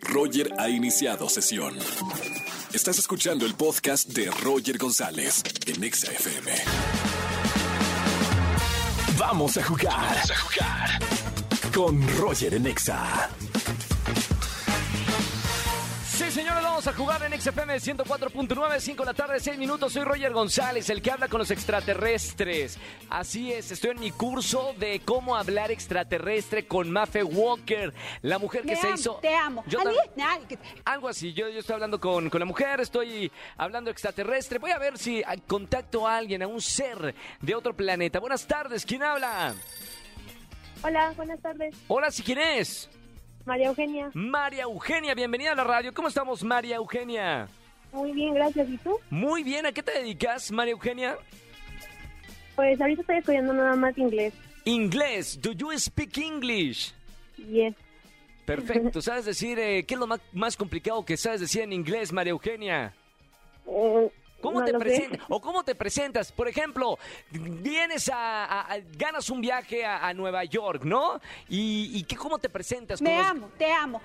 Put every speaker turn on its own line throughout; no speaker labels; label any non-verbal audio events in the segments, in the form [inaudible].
Roger ha iniciado sesión. Estás escuchando el podcast de Roger González en Exa FM. Vamos a jugar. Vamos a jugar. Con Roger en Exa.
Señores, vamos a jugar en XFM 104.9, 5 de la tarde, 6 minutos. Soy Roger González, el que habla con los extraterrestres. Así es, estoy en mi curso de cómo hablar extraterrestre con Mafe Walker, la mujer que
Me
se
amo,
hizo.
Te amo.
Yo Algo así, yo, yo estoy hablando con, con la mujer, estoy hablando extraterrestre. Voy a ver si contacto a alguien, a un ser de otro planeta. Buenas tardes, ¿quién habla?
Hola, buenas tardes.
Hola, ¿sí quién es?
María Eugenia.
María Eugenia, bienvenida a la radio. ¿Cómo estamos, María Eugenia?
Muy bien, gracias. ¿Y tú?
Muy bien, ¿a qué te dedicas, María Eugenia?
Pues ahorita estoy estudiando nada más inglés.
Inglés. Do you speak English?
Yes.
Perfecto. [laughs] ¿Sabes decir eh, qué es lo más, más complicado que sabes decir en inglés, María Eugenia?
Eh,
¿Cómo
no
te presentas? ¿O cómo te presentas? Por ejemplo, vienes a, a- a- ganas un viaje a, a Nueva York, ¿no? ¿Y, y qué, cómo te presentas?
Me
¿Cómo es-
amo, te amo.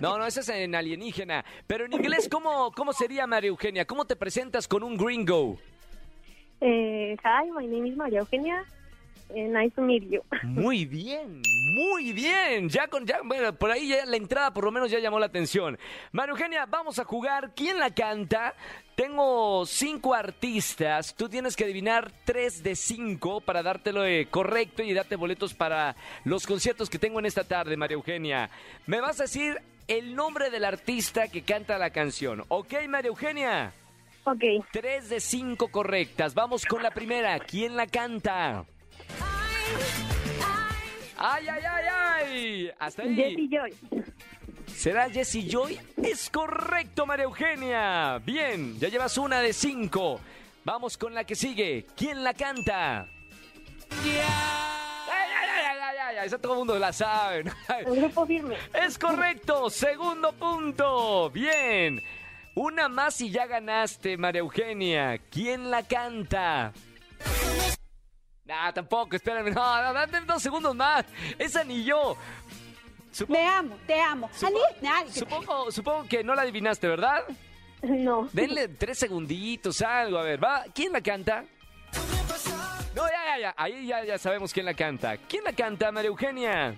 No, no, ese es en alienígena. Pero en inglés, ¿cómo, cómo sería, María Eugenia? ¿Cómo te presentas con un gringo?
Eh, hi, my name is María Eugenia. Nice to meet you.
Muy bien, muy bien. Ya con ya, bueno, por ahí ya la entrada por lo menos ya llamó la atención. María Eugenia, vamos a jugar. ¿Quién la canta? Tengo cinco artistas. Tú tienes que adivinar tres de cinco para dártelo eh, correcto y darte boletos para los conciertos que tengo en esta tarde, María Eugenia. Me vas a decir el nombre del artista que canta la canción. ¿Ok, María Eugenia?
Ok.
Tres de cinco correctas. Vamos con la primera. ¿Quién la canta? ¡Ay, ay, ay, ay! Hasta ahí.
Jessie Joy.
¿Será Jessie Joy? Es correcto, María Eugenia. Bien, ya llevas una de cinco. Vamos con la que sigue. ¿Quién la canta? ¡Ay, ay, ay, ay, ay, ay! Esa todo el mundo la sabe.
El grupo firme.
Es correcto, segundo punto. Bien. Una más y ya ganaste, María Eugenia. ¿Quién la canta? Nah, tampoco, espérame. No, no, dame dos segundos más. Esa ni yo. Supo-
Me amo, te amo.
supo-
Ali- ay, que-
supongo, supongo que no la adivinaste, ¿verdad?
No.
Denle tres segunditos, algo. A ver, va. ¿Quién la canta? No, ya, ya, ya. Ahí ya, ya sabemos quién la canta. ¿Quién la canta, María Eugenia?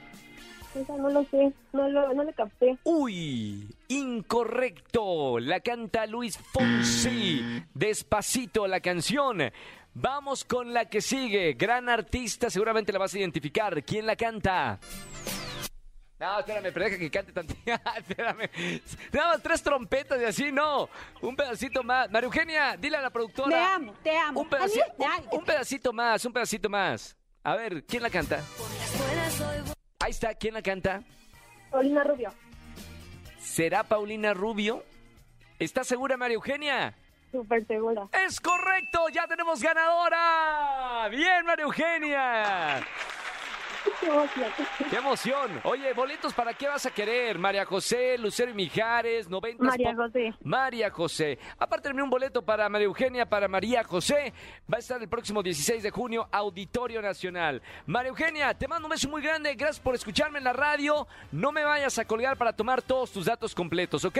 Esa no lo sé. No lo, no le capté.
Uy, incorrecto. La canta Luis Fonsi. Despacito la canción. Vamos con la que sigue. Gran artista, seguramente la vas a identificar. ¿Quién la canta? No, espérame, pero deja que cante tantito. [laughs] espérame. Nada más tres trompetas y así, no. Un pedacito más. María Eugenia, dile a la productora.
Me amo, te amo.
Un, pedaci- un pedacito más, un pedacito más. A ver, ¿quién la canta? Ahí está, ¿quién la canta?
Paulina Rubio.
¿Será Paulina Rubio? ¿Estás segura, María Eugenia?
Súper segura.
¡Es correcto! ¡Ya tenemos ganadora! ¡Bien, María Eugenia!
Qué emoción.
Oye, ¿boletos para qué vas a querer? María José, Lucero y Mijares, 90
María José.
María José. Aparte, terminé un boleto para María Eugenia, para María José. Va a estar el próximo 16 de junio, Auditorio Nacional. María Eugenia, te mando un beso muy grande. Gracias por escucharme en la radio. No me vayas a colgar para tomar todos tus datos completos, ¿ok?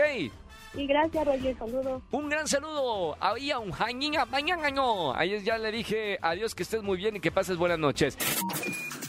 Y gracias, Roger. Saludos.
Un gran saludo. Ahí a un mañana. Ahí ya le dije adiós, que estés muy bien y que pases buenas noches.